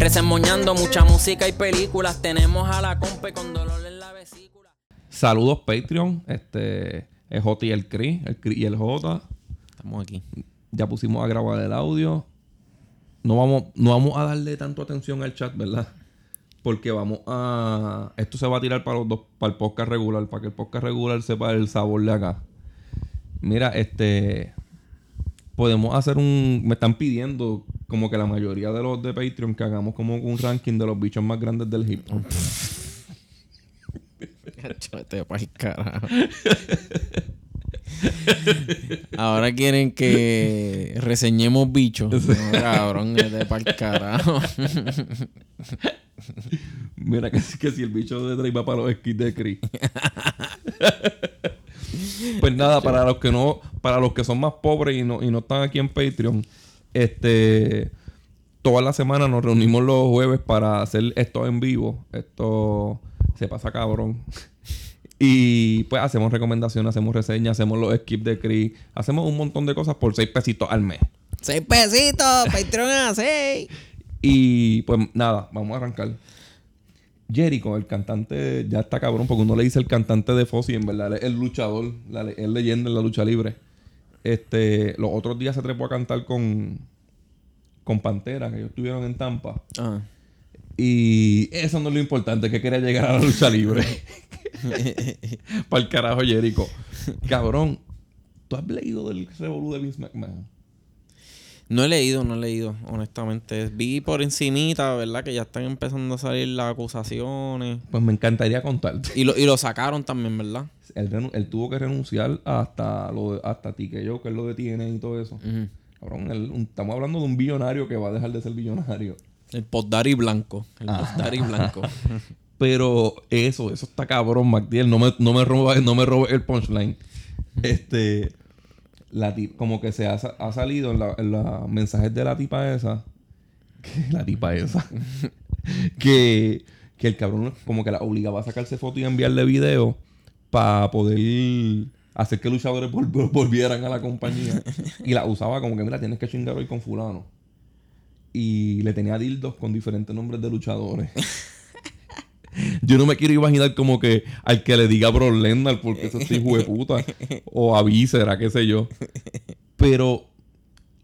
Resemoñando mucha música y películas. Tenemos a la compa con dolor en la vesícula. Saludos Patreon, este el J y el Cri, el Cri y el J. Estamos aquí. Ya pusimos a grabar el audio. No vamos, no vamos a darle tanto atención al chat, ¿verdad? Porque vamos a. Esto se va a tirar para los dos, para el podcast regular, para que el podcast regular sepa el sabor de acá. Mira, este. Podemos hacer un. Me están pidiendo, como que la mayoría de los de Patreon, que hagamos como un ranking de los bichos más grandes del hip hop. Ahora quieren que reseñemos bichos. No, cabrón, de pa'l carajo. Mira que, que si el bicho de Drake va para los skits de Chris. pues nada, para los que no, para los que son más pobres y no, y no están aquí en Patreon, este toda la semana nos reunimos los jueves para hacer esto en vivo. Esto se pasa cabrón. y pues hacemos recomendaciones, hacemos reseñas, hacemos los skips de Chris, hacemos un montón de cosas por seis pesitos al mes. Seis pesitos, Patreon a seis. Y pues nada, vamos a arrancar. Jericho, el cantante, ya está cabrón, porque uno le dice el cantante de Fossi, en verdad, es el luchador, la, es leyenda en la lucha libre. Este, los otros días se trepó a cantar con, con Pantera, que ellos estuvieron en Tampa. Ah. Y eso no es lo importante, que quería llegar a la lucha libre. Para el carajo, Jericho. Cabrón, ¿tú has leído del revolú de Vince McMahon? No he leído, no he leído, honestamente. Vi por encimita, ¿verdad? Que ya están empezando a salir las acusaciones. Pues me encantaría contarte. Y lo, y lo sacaron también, ¿verdad? Él, él tuvo que renunciar hasta lo de, hasta ti que yo, que él lo detiene y todo eso. Ujú. Cabrón, él- un- estamos hablando de un billonario que va a dejar de ser billonario. El postdari blanco. El postdari blanco. Pero eso, eso está cabrón, MacDiel. No me, no me robes no me robes el punchline. Este. La tip- como que se ha, ha salido en, la- los mensajes de la tipa esa. Que la tipa esa. que, que el cabrón como que la obligaba a sacarse foto y a enviarle video para poder hacer que luchadores vol- vol- volvieran a la compañía. y la usaba como que, mira, tienes que chingar hoy con fulano. Y le tenía dildos con diferentes nombres de luchadores. Yo no me quiero imaginar como que al que le diga Bro Lesnar porque eso es hijo de puta. O a Víscera, qué sé yo. Pero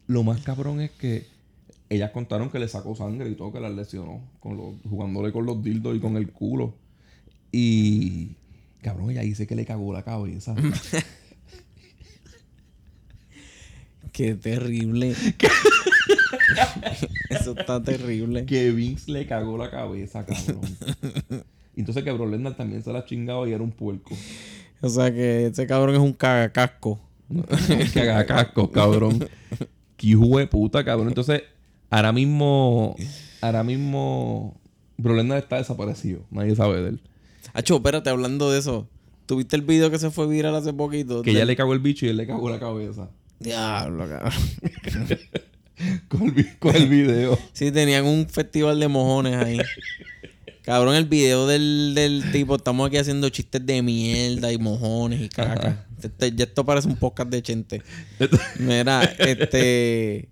lo más cabrón es que ellas contaron que le sacó sangre y todo, que las lesionó. Con los, jugándole con los dildos y con el culo. Y cabrón, ella dice que le cagó la cabeza. Qué terrible. Eso está terrible. que Vince le cagó la cabeza, cabrón. Entonces que Bro Lesnar también se la chingaba y era un puerco. O sea que ese cabrón es un cagacasco. que haga casco, cabrón. Que hijo de puta, cabrón. Entonces, ahora mismo, ahora mismo, Bro Lesnar está desaparecido. Nadie sabe de él. Acho, espérate, hablando de eso. ¿Tuviste el video que se fue viral hace poquito? Que ella le cagó el bicho y él le cagó la cabeza. Diablo, cabrón. Con el, con el video. Sí, tenían un festival de mojones ahí. Cabrón, el video del, del tipo, estamos aquí haciendo chistes de mierda y mojones y caca. Este- ya esto parece un podcast de chente. Mira, este.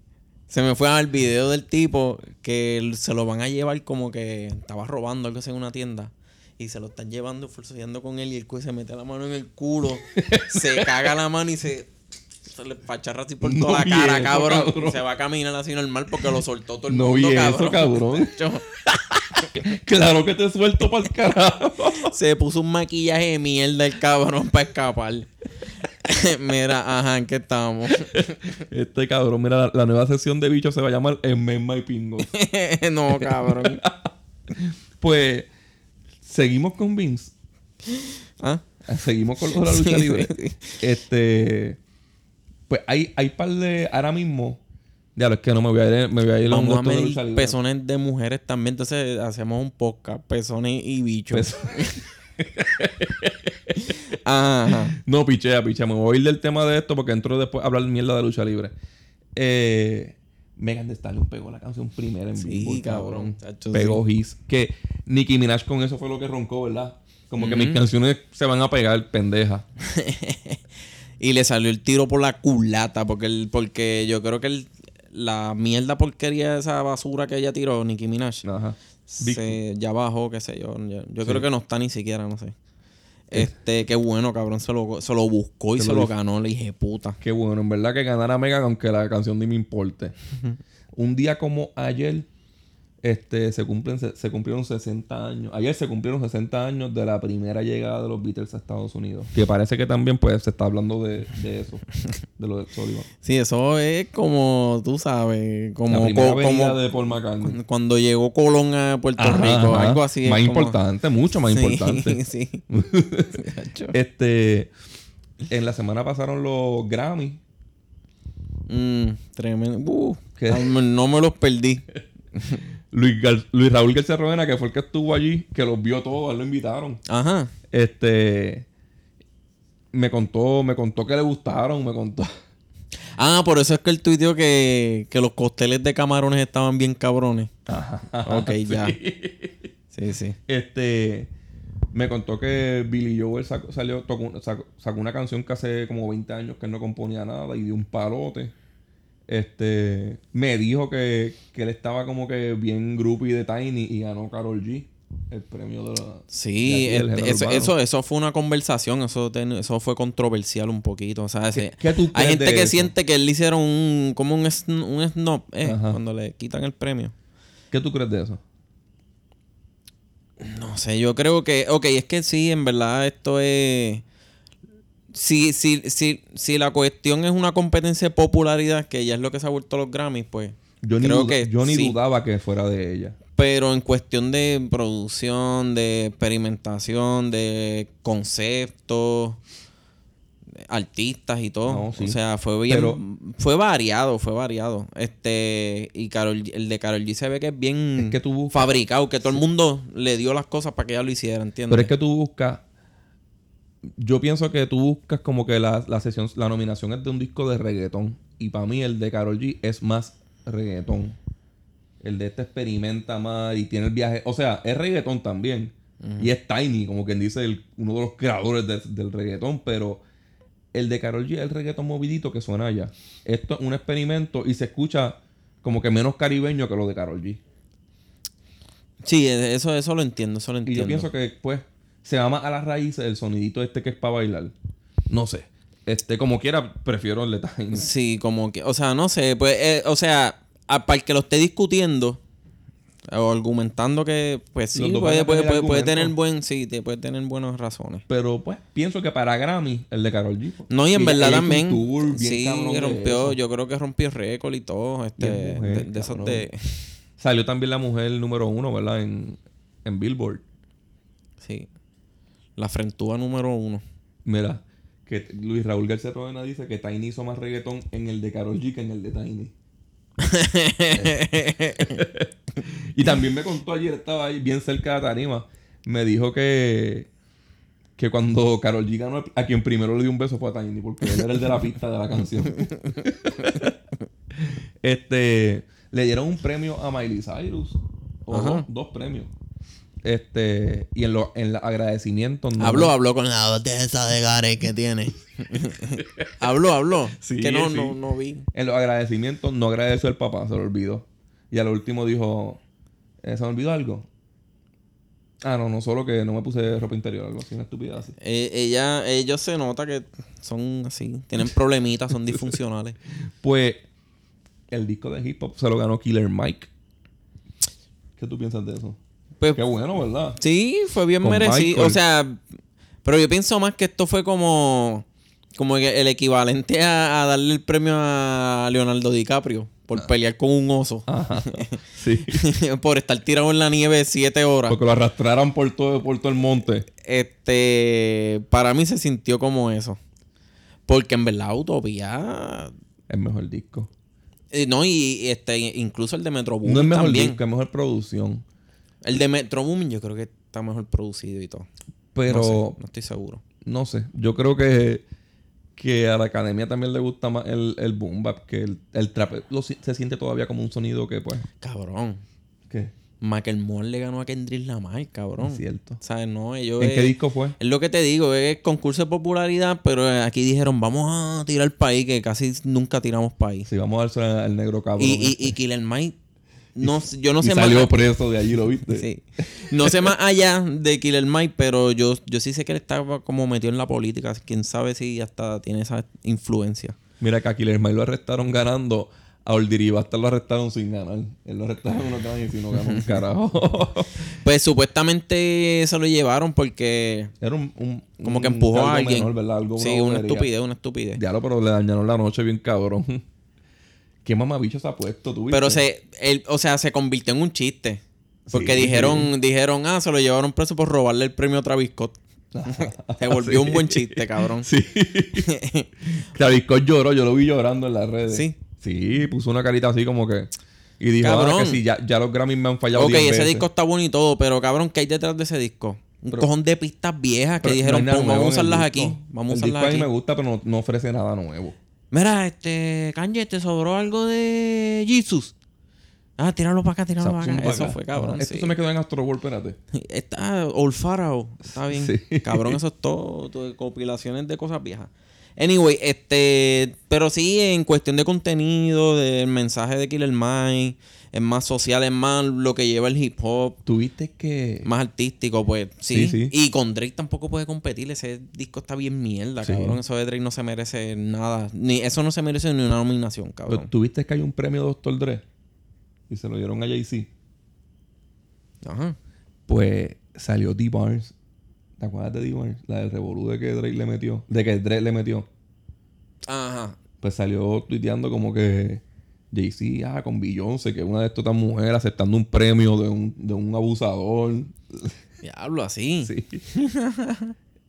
Se me fue al video del tipo que se lo van a llevar como que estaba robando algo así en una tienda. Y se lo están llevando, forcejeando con él. Y el se mete la mano en el culo. se caga la mano y se. Se le pacharra así por No toda la cara, eso, cabrón. cabrón. Se va a caminar así normal porque lo soltó todo el No mundo, vi eso, cabrón. Claro que te suelto para el carajo. se puso un maquillaje de mierda el cabrón para escapar. Mira, ajá, ¿en qué estamos? Este cabrón, mira, la, la nueva sesión de bichos se va a llamar Enmema y Pingo. no, cabrón. Pues, seguimos con Vince. ¿Ah? Seguimos con de la lucha libre. Este. Pues hay, hay par de. Ahora mismo. Ya, es que no me voy a ir, me voy a ir a un Vamos a de medir lucha libre. pezones de mujeres también. Entonces hacemos un podcast. Pezones y bichos. Ajá. No, pichea, pichea. Me voy a ir del tema de esto porque entro después a hablar mierda de lucha libre. Eh, Megan Thee Stallion pegó la canción primera en Sí, Billboard, cabrón. Chacho, Pegó his. Que Nicki Minaj con eso fue lo que roncó, ¿verdad? Como que mis canciones se van a pegar, pendeja. Y le salió el tiro por la culata. Porque, el, porque yo creo que el- la mierda porquería de esa basura que ella tiró, Nicki Minaj, Ajá. se, ya bajó, qué sé yo. Yo, yo creo que no está ni siquiera, no sé. Este, qué bueno, cabrón. Se lo, se lo buscó y Se se, lo lo ganó, le dije puta. Qué bueno, en verdad que ganara Megan aunque la canción ni me importe. Un día como ayer, este, se cumplen, se, se cumplieron 60 años. Ayer se cumplieron 60 años de la primera llegada de los Beatles a Estados Unidos. Que parece que también pues se está hablando de, de eso. de lo de Sullivan. Sí, eso es como, tú sabes, como, la primera co- venida como de Paul McCartney. cuando llegó Colón a Puerto Ajá, Rico, ajá. algo así. Más como- importante, mucho más Sí, importante. Sí. Este, en la semana pasaron los Grammy. Mm, tremendo. Uh, no me los perdí. Luis, Gar- Luis Raúl García Rovena, que fue el que estuvo allí, que los vio todos, él lo invitaron. Ajá. Este me contó, me contó que le gustaron, me contó. Ah, por eso es que él tuiteó que, que los costeles de camarones estaban bien cabrones. Ok, ya. Sí, sí. Este me contó que Billy Joel sacó, salió, tocó, sacó, sacó una canción que hace como 20 años que él no componía nada y dio un palote. Este me dijo que, que él estaba como que bien groupie de Tiny y ganó Carol G el premio de la Sí, de aquí del género eso, eso, eso fue una conversación, eso, ten- eso fue controversial un poquito. O sea, ese- qué hay gente que eso? siente que él le hicieron un, como un, sn- un snob eh, cuando le quitan el premio. ¿Qué tú crees de eso? No sé, yo creo que, ok, es que sí, en verdad esto es... Si, si, si, si la cuestión es una competencia de popularidad, que ya es lo que se ha vuelto los Grammys, pues Yo ni, creo duda- que yo ni sí. dudaba que fuera de ella. Pero en cuestión de producción, de experimentación, de conceptos, artistas y todo. No, sí. O sea, fue bien. Pero- fue variado, fue variado. Este. Y Karol, el de Carol G se ve que es bien Es que tú buscas- fabricado, que todo el mundo le dio las cosas para que ella lo hiciera, ¿entiendes? Pero es que tú buscas. Yo pienso que tú buscas como que la, la sesión, la nominación es de un disco de reggaetón. Y para mí el de Carol G es más reggaetón. El de este experimenta más y tiene el viaje. O sea, es reggaetón también. Y es Tiny, como quien dice, el- uno de los creadores de- del reggaetón. Pero el de Carol G es el reggaetón movidito que suena allá. Esto es un experimento y se escucha como que menos caribeño que lo de Carol G. Sí, e- eso, eso lo entiendo, eso lo Y entiendo. yo pienso que, pues, se va más a las raíces el sonidito este que es para bailar. No sé. Este, como quiera, prefiero el de Tiny. Sí, como que, o sea, no sé, pues, eh, o sea, para el que lo esté discutiendo o argumentando que, pues sí, puede, puede, tener puede, puede tener buen, sí, te puede tener buenas razones. Pero, pues, pienso que para Grammy, el de Carol G. No, y en verdad también, tour sí, rompió, yo creo que rompió récord y todo, este, Y es mujer, de, de esos de, Salió también la mujer número uno, ¿verdad? En, en Billboard. sí, la frentúa número uno. Mira, que Luis Raúl García Rodena dice que Tiny hizo más reggaetón en el de Carol G que en el de Tiny. y también me contó ayer, estaba ahí bien cerca de Tarima. Me dijo que, que cuando Carol G ganó, a quien primero le dio un beso fue a Tiny, porque él era el de la pista de la canción. este, le dieron un premio a Miley Cyrus. O dos premios. Este, y en los en los agradecimientos. ¿no? Habló, habló con la esa de Gare que tiene. habló, habló. Sí, que no, sí. no, no vi. En los agradecimientos no agradeció al papá, se lo olvidó. Y al último dijo, "Eh, ¿se me olvidó algo? Ah, no, no, solo que no me puse ropa interior, algo así, una estupidez así. Eh, ella, ellos se nota que son así, tienen problemitas, son disfuncionales. Pues el disco de hip hop se lo ganó Killer Mike. ¿Qué tú piensas de eso? Pues Qué bueno, ¿verdad? sí, fue bien Con merecido. Michael. O sea, pero yo pienso más que esto fue como, como el equivalente a, a darle el premio a Leonardo DiCaprio por pelear con un oso. Ajá. Sí. por estar tirado en la nieve siete horas. Porque lo arrastraran por todo, por todo el monte. Este, para mí se sintió como eso. Porque en verdad Utopía El mejor disco. Eh, no, y este, incluso el de Metro Boomin No es mejor también. disco, es mejor producción. El de Metro Boomin yo creo que está mejor producido y todo. Pero No, sé, no estoy seguro. no sé, yo creo que, que a la academia también le gusta más el, el boom bap, que el, el trap lo se siente todavía como un sonido que, pues, Cabrón. que Michael Moore le ganó a Kendrick Lamar, cabrón. es cierto. No, ellos... ¿En qué disco fue? Es lo que te digo, es concurso de popularidad, pero aquí dijeron, vamos a tirar país, que casi nunca tiramos país. Si vamos a darse al negro cabrón. y, y, este. y Killer Mike, no, yo no Y sé salió más... preso de allí, ¿lo viste? Sí. No sé más allá de Killer Mike, pero yo, yo sí sé que él estaba como metido en la política. Quién sabe si hasta tiene esa influencia. Mira que a Killer Mike lo arrestaron ganando. A Oldiriba lo arrestaron sin ganar. Él lo arrestaron unos años y no ganó un carajo. Pues supuestamente se lo llevaron porque Era un, un- como que empujó a alguien. menor, ¿verdad? Algo, sí, una estupidez, una estupidez. Diablo, pero le dañaron la noche bien cabrón. ¿Qué mamabicho se ha puesto tú? Pero se, él, o sea, se convirtió en un chiste. Porque Sí, dijeron, dijeron, ah, se lo llevaron preso por robarle el premio a Travis Scott. se volvió un buen chiste, cabrón. Sí. Travis Scott lloró, yo lo vi llorando en las redes. Sí. Sí, puso una carita así como que. Y dijo, ah, que si ya, ya los Grammys me han fallado ok, 10 ese veces. disco está bueno y todo, pero cabrón, ¿qué hay detrás de ese disco? Un Pero- cojón de pistas viejas que dijeron, no "Pum, vamos a usarlas aquí. Vamos a usarlas a mí aquí. me gusta, pero no, no ofrece nada nuevo. Mira, este, Kanye, ¿te sobró algo de Jesus? Ah, tíralo para acá, tíralo para acá. Eso fue, cabrón. Esto sí. se me quedó en Astro World, espérate. Está Old Pharaoh. Está bien. Sí. Cabrón, eso es todo, todo, Compilaciones de cosas viejas. Anyway, este. Pero sí, en cuestión de contenido, del mensaje de Killer Mike, es más social, es más lo que lleva el hip hop, Tuviste que. más artístico, pues sí. Sí, sí. Y con Drake tampoco puede competir. Ese disco está bien mierda, Sí. cabrón. Eso de Drake no se merece nada. Ni, eso no se merece ni una nominación, pero cabrón. Tuviste que hay un premio Dr. Dre. Y se lo dieron a Jay-Z. Ajá. Pues salió D. Barnes. ¿Te acuerdas de D. Barnes? La del revolú de que Drake le metió. De que Drake le metió. Ajá. Pues salió tuiteando como que Jay-Z, ah, con Beyoncé, que es una de estas mujeres aceptando un premio de un, de un abusador. Diablo, así. Sí.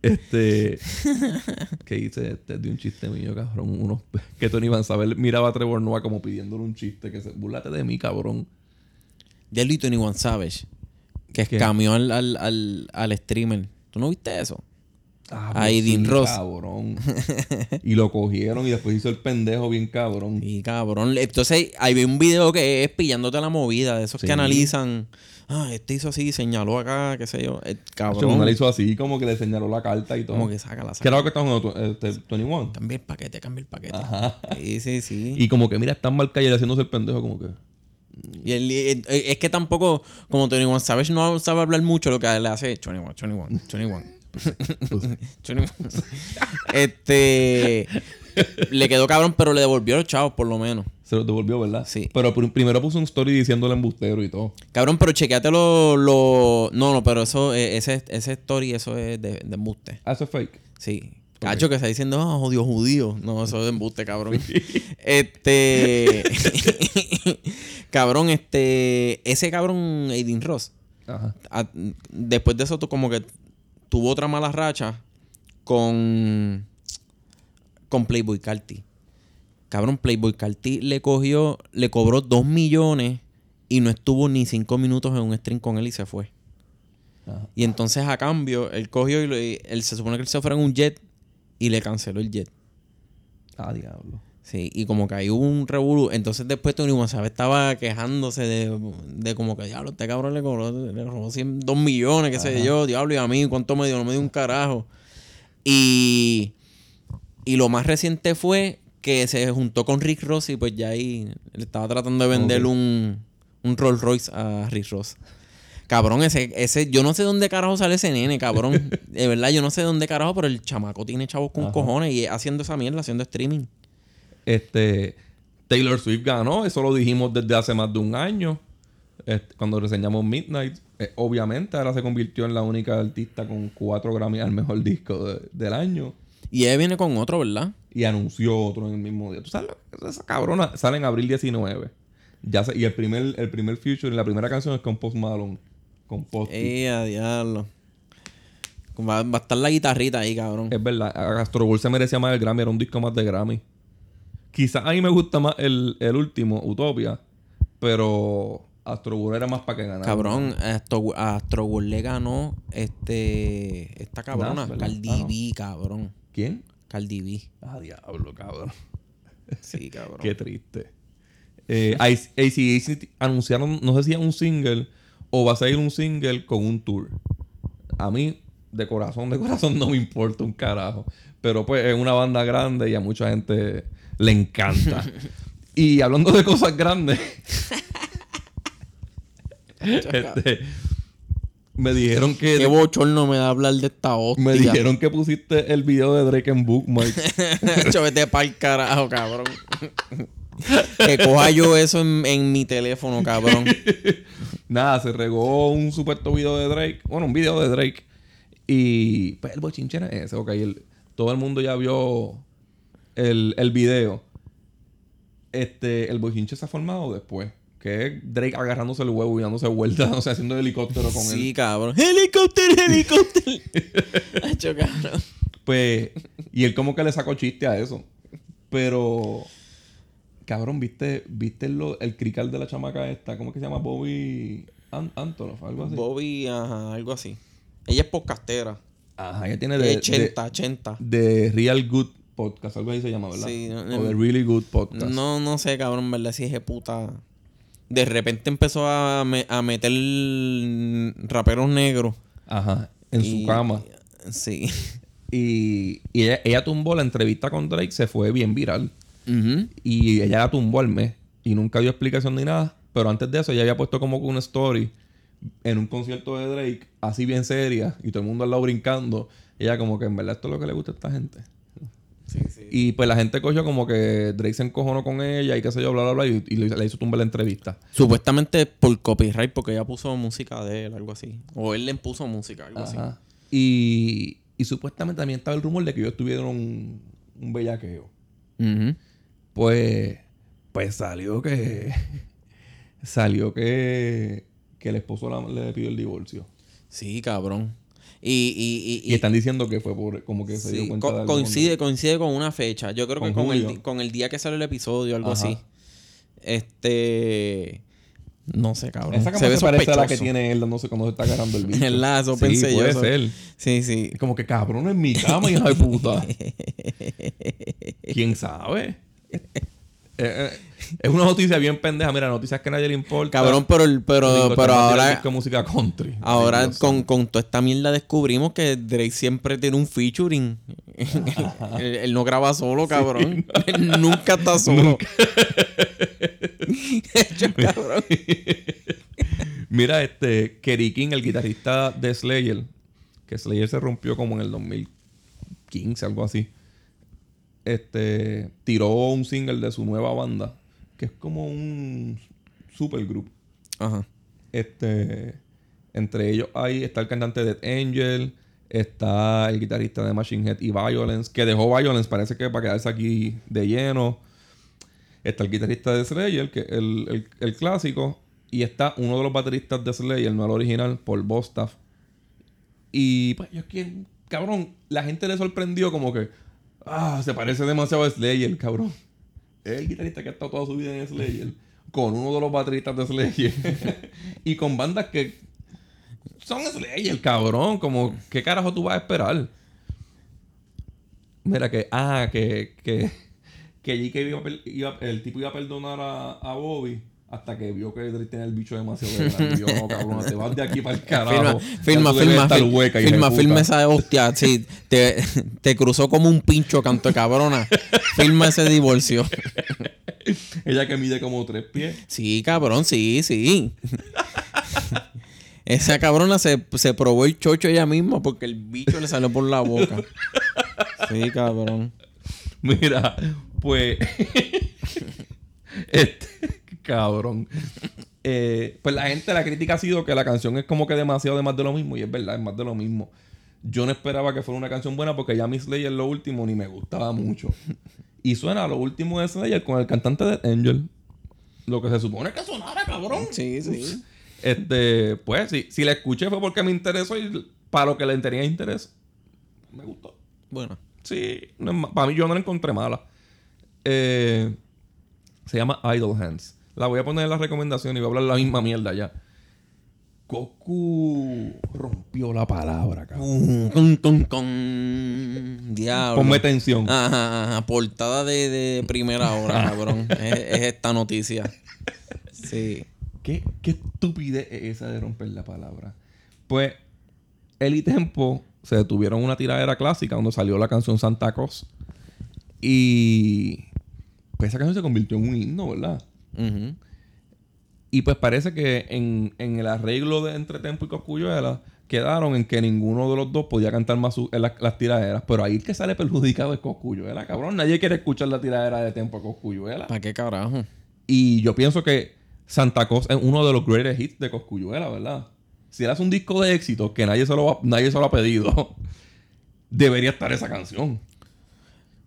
este. ¿Qué hice? Este es de un chiste mío, cabrón. Unos, que Tony Van Saber miraba a Trevor Noah como pidiéndole un chiste. Que se burlate de mí, cabrón. De Lito One Savage. Que ¿Qué? escamió al, al, al, al streamer. ¿Tú no viste eso? Ah, A Aiden sí, Ross. Cabrón. y lo cogieron y después hizo el pendejo bien cabrón. Y cabrón. Entonces, hay un video que es pillándote la movida. De esos Sí. que analizan. Ah, este hizo así, señaló acá, qué sé yo. Eh, Cabrón. Una le hizo así, como que le señaló la carta y todo. Como que saca la ¿Qué saca. era lo que estaba jugando? Este, 21. Cambia el paquete, cambia el paquete. Ajá. Sí, sí, sí. Y como que mira, está en mal calle haciéndose el pendejo, como que. Y él- eh, eh, es que tampoco, como Tony One Savage no sabe hablar mucho, lo que le hace 21, 21, 21. 21. este. Le quedó cabrón, pero le devolvió los chavos, por lo menos. Se lo devolvió, ¿verdad? Sí. Pero pr- primero puso un story diciéndole embustero y todo. Cabrón, pero chequeate lo, lo- No, no, pero eso, eh, ese, ese story, eso es de, de embuste. Ah, eso es fake. Sí. Cacho que está diciendo, ah, odio judío. No, eso es de embuste, cabrón. este. cabrón, este. Ese cabrón, Aiden Ross. Ajá. a- después de eso, tú como que tuvo otra mala racha con. Con Playboy Carti. Cabrón, Playboy Carti le cogió, le cobró dos millones y no estuvo ni cinco minutos en un stream con él y se fue. Ajá. Y entonces a cambio, él cogió y él se supone que él se fuera en un jet y le canceló el jet. Ah, diablo. Sí, y como que ahí hubo un revolú. Entonces después Tony González estaba quejándose de, de como que, diablo, este cabrón le cobró, le robó 100, 2 millones, qué sé yo, diablo, y a mí, ¿cuánto me dio? No me dio un carajo. Y, y lo más reciente fue que se juntó con Rick Ross y pues ya ahí le estaba tratando de vender un, un Rolls Royce a Rick Ross. Cabrón, ese, ese, yo no sé dónde carajo sale ese nene, cabrón. De verdad, yo no sé dónde carajo, pero el chamaco tiene chavos con Ajá. cojones y haciendo esa mierda, haciendo streaming. Este. Taylor Swift ganó, eso lo dijimos desde hace más de un año. Este, cuando reseñamos Midnight. Eh, obviamente, ahora se convirtió en la única artista con cuatro Grammy al mejor disco de- del año. Y ella viene con otro, ¿verdad? Y anunció otro en el mismo día. ¿Tú sabes? lo que- Esa cabrona sale en abril 19. Ya se- y el primer, el primer feature, la primera canción es con Post Malone. Con Post. Eh, a diablo. Va, va a estar la guitarrita ahí, cabrón. Es verdad, Astro World se merecía más el Grammy, era un disco más de Grammy. Quizás a mí me gusta más el, el último, Utopia, pero Astro World era más para que ganara. Cabrón, Astro, Astro World le ganó este, esta cabrona, ¿verdad? Cardi Ah, no. B, cabrón. ¿Quién? Cardi B. Ah, diablo, cabrón. Sí, cabrón. Qué triste. Eh, AC- AC/DC anunciaron, no sé si es un single o va a salir un single con un tour. A mí, de corazón, de corazón, no me importa un carajo. Pero pues es una banda grande y a mucha gente le encanta. y hablando de cosas grandes, este, me dijeron que Qué bochorno me da hablar de esta hostia. me dijeron que pusiste el video de Drake en Bookmark. Yo vete pa'l carajo, cabrón. que coja yo eso en, en mi teléfono, cabrón. Nada, se regó un supuesto video de Drake. Bueno, un video de Drake. Y pues el bochinche era ese. Ok, el- todo el mundo ya vio el, el video. Este, el bochinche se ha formado después. Que es Drake agarrándose el huevo y dándose vueltas, o sea, haciendo helicóptero con Sí, él. cabrón. Helicóptero, helicóptero. Hacho, cabrón. Pues, y él como que le sacó chiste a eso. Pero, cabrón, ¿viste, viste lo- el crical de la chamaca esta? ¿Cómo que se llama? Bobby An- Antonoff, algo así. Bobby, ajá, algo así. Ella es podcastera. Ajá, ella tiene de, de, 80, 80. de Real Good Podcast, algo así se llama, ¿verdad? Sí, no, o de Really Good Podcast. No, no sé, cabrón, ¿verdad? Si es puta. De repente empezó a, me- a meter raperos negros. Ajá, en Y- su cama. Sí. Y, y ella, ella tumbó la entrevista con Drake, se fue bien viral. Y ella la tumbó al mes. Y nunca dio explicación ni nada. Pero antes de eso, ella había puesto como una story en un concierto de Drake, así bien seria, y todo el mundo al lado brincando. Ella como que en verdad esto es lo que le gusta a esta gente. Sí, sí. Y pues la gente cogió como que Drake se encojonó con ella y qué sé yo, bla, bla, bla, y, y le, hizo tumbar la entrevista. Supuestamente por copyright, porque ella puso música de él, algo así. O él le puso música, algo así. Y, y supuestamente también estaba el rumor de que ellos tuvieron un, un bellaqueo. Pues, pues salió que. salió que. Que el esposo la- le pidió el divorcio. Sí, cabrón. Y, y, y, Y, están diciendo que fue por. Como que se sí, dio cuenta co- de coincide, coincide con una fecha. Yo creo que Con el, con el día que sale el episodio, algo Ajá. así. Este. No sé, cabrón. Esa se ve parece a la que tiene él dándose cuando se está agarrando el bicho. ¿Verdad? Eso sí, pensé yo, puede eso. ser. Sí, sí. Como que cabrón en mi cama, hija de puta. ¿Quién sabe? Eh, eh, es una noticia bien pendeja. Mira, noticias que a nadie le importa. Cabrón, pero, el- pero, pero ahora, de música country. Ahora con, con toda esta mierda descubrimos que Drake siempre tiene un featuring. él, él no graba solo, cabrón. Él nunca está solo. Hecho, cabrón. Mira, este, Kerry King, el guitarrista de Slayer, que Slayer se rompió como en el 2015, algo así. Este, tiró un single de su nueva banda, que es como un supergroup. Ajá. Este, entre ellos ahí está el cantante de Death Angel, está el guitarrista de Machine Head y Violence, que dejó Violence, parece que para quedarse aquí de lleno. Está el guitarrista de Slayer, que el, el- el clásico. Y está uno de los bateristas de Slayer, no el original, Paul Bostaff. Y pues yo es que, cabrón, la gente le sorprendió como que, ah, se parece demasiado a Slayer, cabrón. Es el guitarrista que ha estado toda su vida en Slayer. Con uno de los bateristas de Slayer. y con bandas que son Slayer, cabrón. Como, ¿qué carajo tú vas a esperar? Mira que, ah, que, que, que per- iba- el tipo iba a perdonar a, a Bobby hasta que vio que Drake tenía el bicho demasiado grande. Yo, no, cabrón, te vas de aquí para el carajo. Firma, firma, firma, hueca, firma, esa hostia. Sí, te, te cruzó como un pincho, canto de cabrona. Firma ese divorcio. Ella que mide como tres pies. Sí, cabrón, sí, sí. Esa cabrona se, se probó el chocho ella misma porque el bicho le salió por la boca. Sí, cabrón. Mira, pues. este. Cabrón. Eh, pues la gente, la crítica ha sido que la canción es como que demasiado de más de lo mismo. Y es verdad, es más de lo mismo. Yo no esperaba que fuera una canción buena porque ya Miss Slayer lo último ni me gustaba mucho. Y suena lo último de Slayer con el cantante de Angel. Lo que se supone que sonara, cabrón. Sí, sí. Este, pues, si, si la escuché fue porque me interesó y para lo que le tenía interés, me gustó. Bueno. Sí, no para mí yo no la encontré mala. eh, se llama Idle Hands. La voy a poner en la recomendación y voy a hablar la misma mierda ya. Goku rompió la palabra, cabrón. Con, con, con. Diablo. Ponme tensión. Ajá, ajá. Portada de, de primera hora, cabrón. es, es esta noticia. Sí. ¿Qué, qué estupidez es esa de romper la palabra. Pues, él y Tempo se detuvieron una tiradera clásica cuando salió la canción Santa Cruz. Y pues esa canción se convirtió en un himno, ¿verdad? Y pues parece que en, en el arreglo de entre Tempo y Coscuyuela quedaron en que ninguno de los dos podía cantar más su- en las, las tiraderas. Pero ahí el que sale perjudicado es Coscuyuela, cabrón. Nadie quiere escuchar la tiradera de Tempo a Coscuyuela. ¿Para qué carajo? Y yo pienso que Santa Claus es uno de los greatest hits de Coscuyuela, ¿verdad? Si él hace un disco de éxito que nadie se lo, va- nadie se lo ha pedido, debería estar esa canción.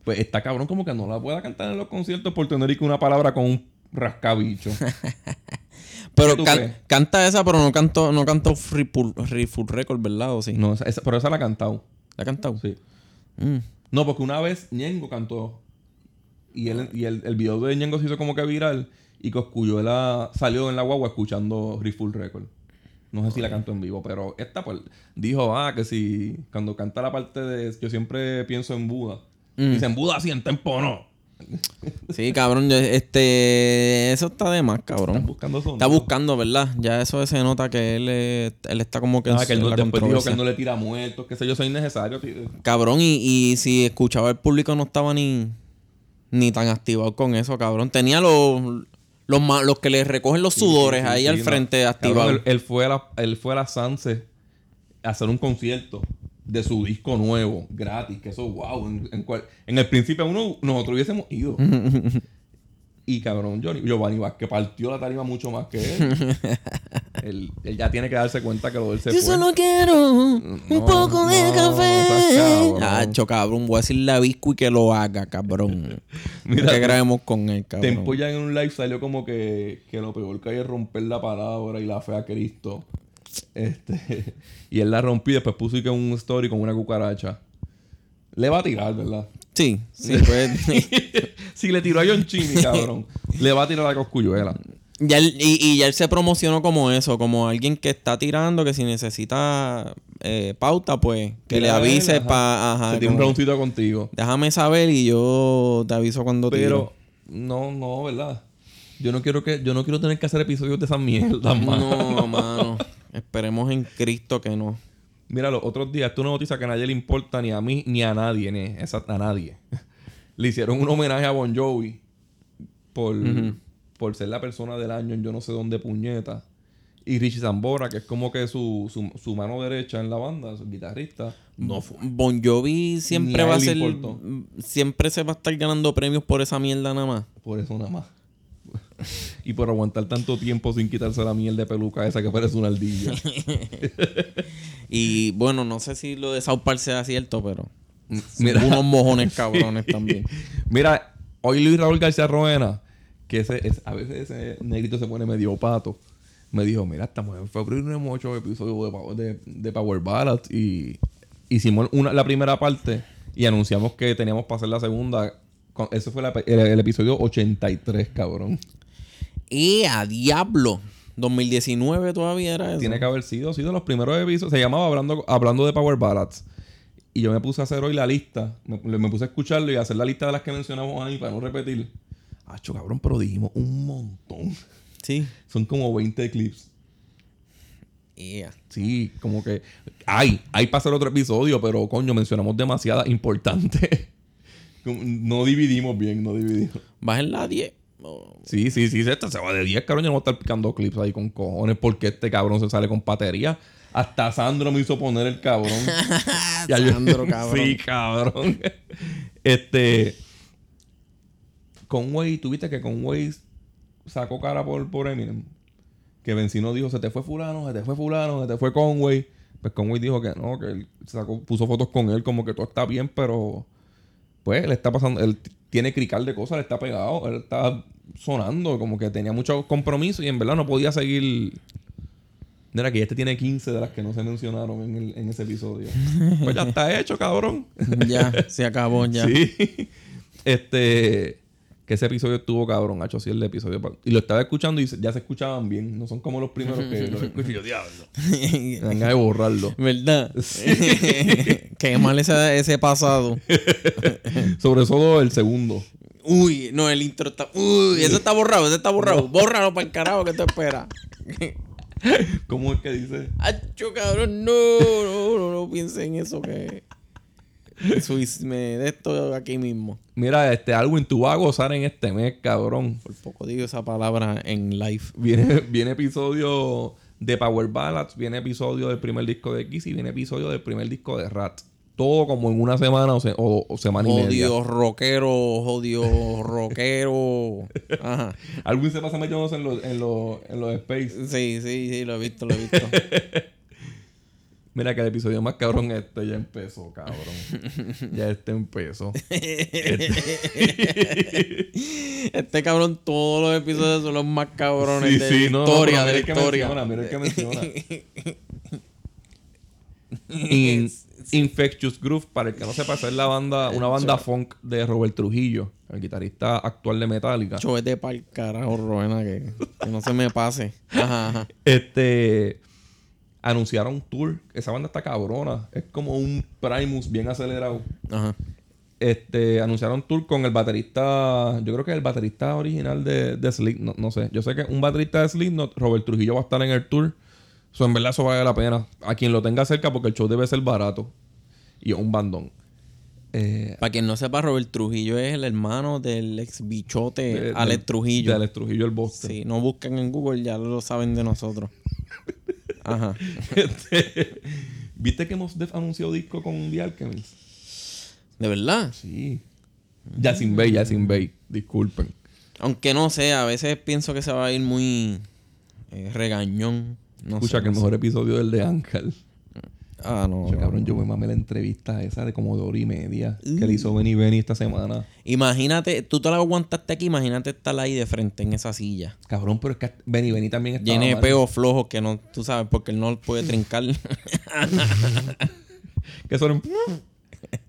Pues está cabrón como que no la pueda cantar en los conciertos por tener que una palabra con un rascabicho. Pero can- canta esa, pero no cantó, no Free Full Record, ¿verdad? ¿O sí? no, esa- esa- pero esa la ha cantado. ¿La ha cantado? Sí. Mm. No, porque una vez Ñengo cantó. Y, él, y el, el video de Ñengo se hizo como que viral. Y Coscuyuela salió en la guagua escuchando Full Record. No sé si la cantó en vivo, pero esta pues dijo, ah, que si cuando canta la parte de yo siempre pienso en Buda. Mm. Dice en Buda así en tempo no. Sí, cabrón. este, eso está de más, cabrón. buscando. Está buscando, ¿verdad? Ya eso se nota que él, él está como que Ah, que él no, dijo que él no le tira muertos, que sé yo, soy innecesario. tío. Cabrón, y, y si escuchaba el público no estaba ni, ni tan activado con eso, cabrón. Tenía los, los, los que le recogen los sudores Sí, sí, ahí sí, al no. frente Cabrón, activados. él, él fue a la, él fue a la Sanse a hacer un concierto de su disco nuevo, gratis, que eso, wow. En, en cual- en el principio uno, nosotros hubiésemos ido. y cabrón, Johnny, Giovanni Vázquez partió la tarima mucho más que él. él. él ya tiene que darse cuenta que lo de él se Yo fue. solo quiero un No, poco de café. seas cabrón. Voy a decirle a Biscuit que lo haga, cabrón. Mira, que grabemos con él, cabrón. Tempo ya en un live salió como que, que lo peor que hay es romper la palabra y la fe a Cristo. Este, y él la rompió y después puso y que un story con una cucaracha. Le va a tirar, ¿verdad? Sí, sí, pues. si le tiró a John Chini, cabrón, le va a tirar a Coscuyuela. Ya él- y, y ya él se promocionó como eso, como alguien que está tirando, que si necesita eh, pauta, pues que le avise para. Ajá. Se tira un roundcito contigo. Déjame saber y yo te aviso cuando Pero, no, no, ¿verdad? Yo no quiero que, yo no quiero tener que hacer episodios de esas mierdas, tire. mano. No, mano. Esperemos en Cristo que no. Mira, los otros días, es una noticia que a nadie le importa, ni a mí, ni a nadie, ni esa- a nadie. le hicieron un homenaje a Bon Jovi por, por ser la persona del año en yo no sé dónde puñeta. Y Richie Zambora, que es como que su, su, su mano derecha en la banda, su guitarrista, no fue. Bon Jovi siempre va a ser. importó. Siempre se va a estar ganando premios por esa mierda nada más. Por eso nada más. Y por aguantar tanto tiempo sin quitarse la miel de peluca esa que parece una ardilla. Y bueno, no sé si lo de South Park sea cierto, pero. Mira. Unos mojones cabrones también. Mira, hoy Luis Raúl García Roena, que ese, es- a veces ese negrito se pone medio pato, me dijo, mira, estamos en febrero y hemos hecho episodios de, Power- de, de Power Ballads y hicimos una, la primera parte y anunciamos que teníamos para hacer la segunda. Con- Ese fue la- el, el episodio 83, cabrón. ¡Y a diablo! 2019 todavía era eso. Tiene que haber sido, sido los primeros episodios. Se llamaba Hablando, Hablando de Power Ballads. Y yo me puse a hacer hoy la lista. Me, me puse a escucharlo y a hacer la lista de las que mencionamos ahí para no repetir. Acho, cabrón, pero dijimos un montón. Sí. Son como 20 clips. Yeah. Sí, como que hay, hay para hacer otro episodio, pero coño, mencionamos demasiadas importantes. Como- no dividimos bien, no dividimos. Bájenla a 10. Sí, sí, sí, esta se va de 10, cabrón. Yo no voy a estar picando clips ahí con cojones porque este cabrón se sale con patería. Hasta Sandro me hizo poner el cabrón. Ya yo- Sandro, cabrón. sí, cabrón. este. Conway, tuviste que Conway sacó cara por, por Eminem. Que Vencino dijo, se te fue fulano, se te fue fulano, se te fue Conway. Pues Conway dijo que no, que él sacó, puso fotos con él como que todo está bien, pero pues le está pasando, él tiene crical de cosas, le está pegado, él está sonando, como que tenía mucho compromiso y en verdad no podía seguir. Mira que este tiene 15 de las que no se mencionaron en, el- en ese episodio. pues ya está hecho, cabrón. Ya, se acabó ya. Sí. Este. Que ese episodio estuvo cabrón, hacho, sí, el episodio. Y lo estaba escuchando y ya se escuchaban bien. No son como los primeros que los escucho yo, diablo. Ganas de borrarlo. ¿Verdad? Qué mal ese, ese pasado. Sobre todo el segundo. Uy, no, el intro está. Uy, eso está borrado, eso está borrado. Bórralo para el carajo que te espera. ¿Cómo es que dice? Acho, cabrón, no, no, no, no piense en eso que. Me de esto aquí mismo. Mira, este Alwin, tú vas a gozar en este mes, cabrón. Por poco digo esa palabra en live. Viene, viene episodio de Power Ballads, viene episodio del primer disco de Kiss y viene episodio del primer disco de Rat. Todo como en una semana o, se- o- o semana y media. Jodido rockero, jodido rockero. Ajá. Alwin se pasa metiéndose en los, en los, en los space. Sí, sí, sí, lo he visto, lo he visto. Mira que el episodio más cabrón este ya empezó, cabrón. ya este empezó. Este cabrón, todos los episodios son los más cabrones Sí, de sí, la no, no, historia, pero de la el historia. menciona, mira el que menciona. In- Infectious Groove, para el que no sepa, es la banda, una banda funk de Robert Trujillo, el guitarrista actual de Metallica. Chovete pa'l carajo, Rowena, que, que no se me pase. Ajá, ajá. Este anunciaron un tour. Esa banda está cabrona. Es como un Primus bien acelerado. Ajá. Este, anunciaron tour con el baterista. Yo creo que el baterista original de, de Slipknot. No, sé. Yo sé que un baterista de Slipknot, Robert Trujillo, va a estar en el tour. So, en verdad, eso vale la pena. A quien lo tenga cerca, porque el show debe ser barato. Y es un bandón. Eh, Para quien no sepa, Robert Trujillo es el hermano del ex bichote de- Alex de- Trujillo. De Alex Trujillo, el Boston. Sí, no buscan en Google, ya lo saben de nosotros. Ajá. Este, ¿Viste que Mos Def anunció disco con The Alchemist? ¿De verdad? Sí. Yasin Bey, Yasin Bey. Disculpen. Aunque no sé, a veces pienso que se va a ir muy eh, regañón. No Escucha sé, que el mejor episodio es el de Ángel. Ah, no. Yo, cabrón, yo me mamé la entrevista esa de como de hora y media que le hizo Benny Benny esta semana. Imagínate, tú te la aguantaste aquí, imagínate estar ahí de frente en esa silla. Cabrón, pero es que Benny Benny también está. Llene de peos flojos que no, tú sabes, porque él no puede trincar. Que son.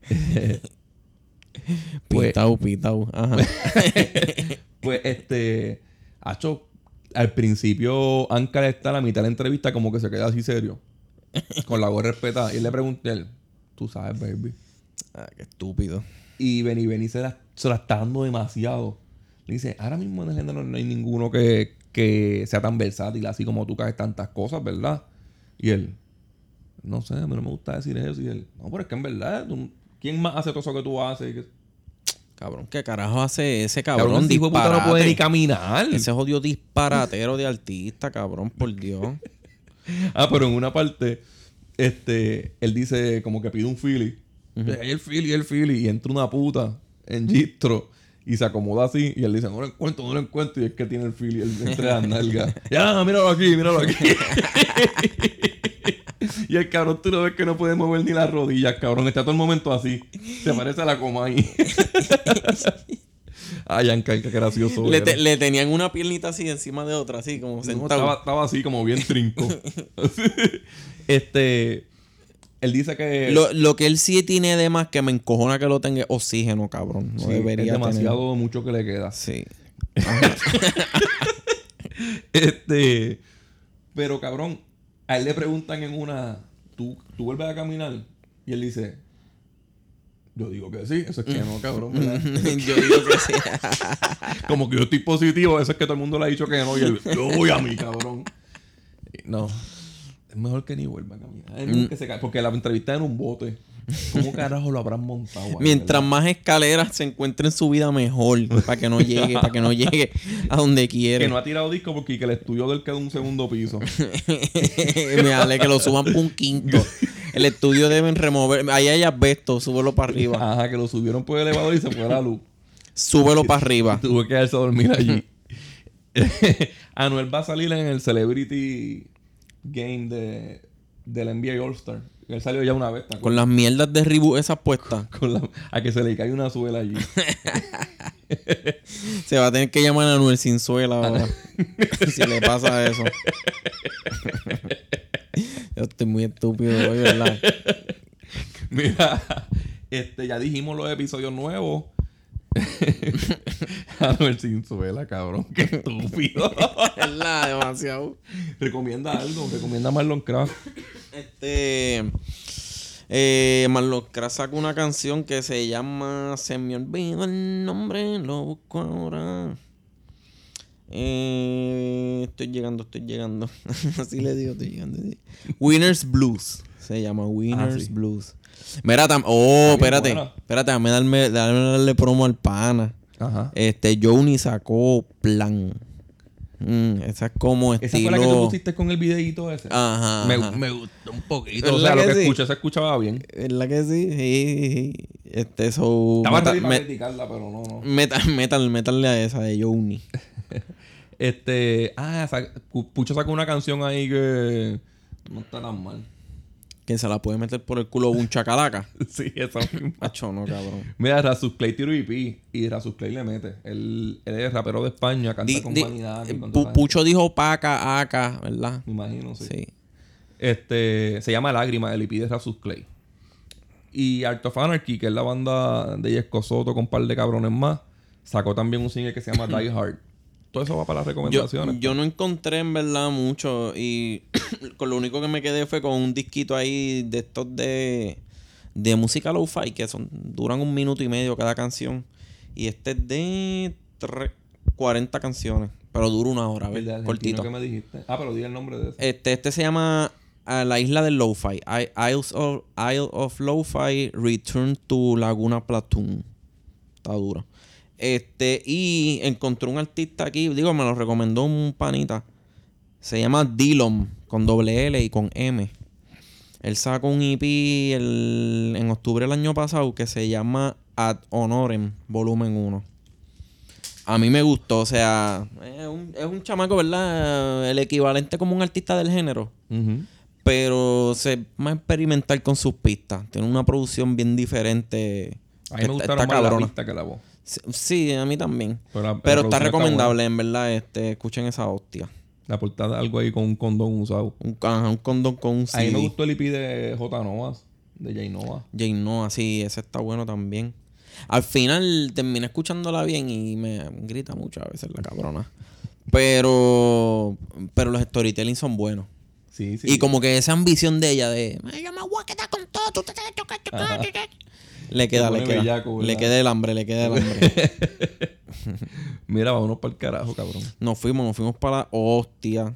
Pues- pitau, pitau. Ajá. pues este. Hacho, al principio Ángel está a la mitad de la entrevista como que se queda así serio. Con la gorra respetada. Y le pregunté a él, tú sabes, baby. Ah, qué estúpido. Y Benny Benny se la, se la está dando demasiado. Le dice, ahora mismo en el género no hay ninguno que, que sea tan versátil así como tú haces tantas cosas, ¿verdad? Y él, no sé, a mí no me gusta decir eso. Y él, no, pero es que en verdad, tú- ¿quién más hace todo eso que tú haces? Que- Cabrón, ¿qué carajo hace ese cabrón? Cabrón, de puta no disparate? puede ni caminar. Ese jodido disparatero de artista, cabrón, por Dios. Ah, pero en una parte, este, él dice como que pide un Philly. Hay el Philly, el Philly. Y entra una puta en Gistro y se acomoda así. Y él dice, no lo encuentro, no lo encuentro. Y es que tiene el Philly el- entre las nalgas. ya, míralo aquí, míralo aquí. y el cabrón, tú lo ves que no puede mover ni las rodillas, cabrón. Está todo el momento así. Se parece a la coma ahí. Ay, Yanka, qué gracioso. Le, era. te- le tenían una piernita así encima de otra, así como No, sentado. estaba, estaba así como bien trinco. este. Él dice que. Lo, lo que él sí tiene de más que me encojona que lo tenga oxígeno, cabrón. No sí, debería es demasiado mucho que le queda. Sí. Este. Pero cabrón, a él le preguntan en una. ¿Tú, tú vuelves a caminar? Y él dice. Yo digo que sí, eso es que no, cabrón. ¿verdad? Yo digo que sí. Como que yo estoy positivo, eso es que todo el mundo le ha dicho que no. Y él, yo voy a mí, cabrón. No. Es mejor que ni vuelva a caminar. Mejor que se cae, porque la entrevista en un bote. ¿Cómo carajo lo habrán montado? ahí, Mientras verdad? más escaleras se encuentre en su vida mejor. Para que no llegue, para que no llegue a donde quiere. Que no ha tirado disco porque que el estudio del queda un segundo piso. Me dale que lo suban por un quinto. El estudio deben remover. Ahí hay asbesto, súbelo para arriba. Ajá, que lo subieron por el elevador y se fue la luz. Súbelo para arriba. Tuve que quedarse a dormir allí. Anuel va a salir en el Celebrity Game de, del NBA All-Star. Él salió ya una vez. Con las mierdas de reboot esas puestas. Con la- a que se le cae una suela allí. Se va a tener que llamar a Anuel sin suela ahora. si le pasa eso. Yo estoy muy estúpido hoy, ¿verdad? Mira, este, ya dijimos los episodios nuevos. Anuel Cinzuela, cabrón. Qué estúpido. es la demasiado. Recomienda algo. Recomienda Marlon Craft. Este. Eh, Marlon Craft sacó una canción que se llama Se me olvidó el nombre, lo busco ahora. Eh, estoy llegando, estoy llegando. Así le digo, estoy llegando. Winners Blues. Se llama Winners sí. Blues. Mira, tam- oh, espérate. buena. Espérate, dame darme, darle promo al pana. Ajá. Este, Joni sacó plan. Mm, esa es como Esa estilo. fue la que tú pusiste con el videíto ese. Ajá. me, ajá. me gustó un poquito. O ¿Verdad sea, lo que que sí? escuché se escuchaba bien. ¿Verdad que sí? Sí, sí, sí. Este, eso. Estaba meta- ready para me- criticarla, pero no, no. metal, metal, metal a esa de Joni. Este. Ah, sa- Pu- Pucho sacó una canción ahí que. No está tan mal. Que se la puede meter por el culo un chacalaca. sí, esa. Macho, no, cabrón. Mira, Rasus Clay tiro EP y Rasus Clay le mete. Él, él es rapero de España, canta Di- con di- Vanidad. Pu- esa Pucho dijo paca, aca, ¿verdad? Me imagino, sí. Sí. Este, se llama Lágrima, el EP de Rasus Clay. Y Art of Anarchy, que es la banda de Yesco Soto con un par de cabrones más, sacó también un single que se llama Die Hard. Todo eso va para las recomendaciones. yo no encontré en verdad mucho y con lo único que me quedé fue con un disquito ahí de estos de, de música lo-fi que son duran un minuto y medio cada canción y este es de tre- 40 canciones pero dura una hora, argentino cortito. que me dijiste. Ah, pero di el nombre de ese. Este, este se llama La Isla del Lo-Fi. Isles of, Isle of Lo-Fi Return to Laguna Platoon. Está duro. Este, y encontré un artista aquí, digo, me lo recomendó un panita. Se llama Dillon, con doble L y con M. Él sacó un EP el- en octubre del año pasado que se llama Ad Honorem, volumen 1. A mí me gustó, o sea, es un, es un chamaco, ¿verdad? El equivalente como un artista del género. Pero se más experimental con sus pistas. Tiene una producción bien diferente. A mí me gustaron más la pista que la voz. Sí, a mí también. Pero, la- la Pero producción está recomendable, en verdad. Este, escuchen esa hostia. La portada, algo ahí con un condón usado. Un, ajá, un condón con un A mí me CD. gustó el EP de J. Novas, de J. Nova. Jane Noah, sí, ese está bueno también. Al final terminé escuchándola bien y me grita mucho a veces la cabrona. Pero, pero los storytelling son buenos. Sí, sí. Y como que esa ambición de ella de "Ay, yo me voy a quedar con todo, tú te tienes que chocar, chocar". Le queda, le queda. bellaco, le queda el hambre, le queda el hambre. Mira, vámonos para el carajo, cabrón. nos fuimos, nos fuimos para la hostia.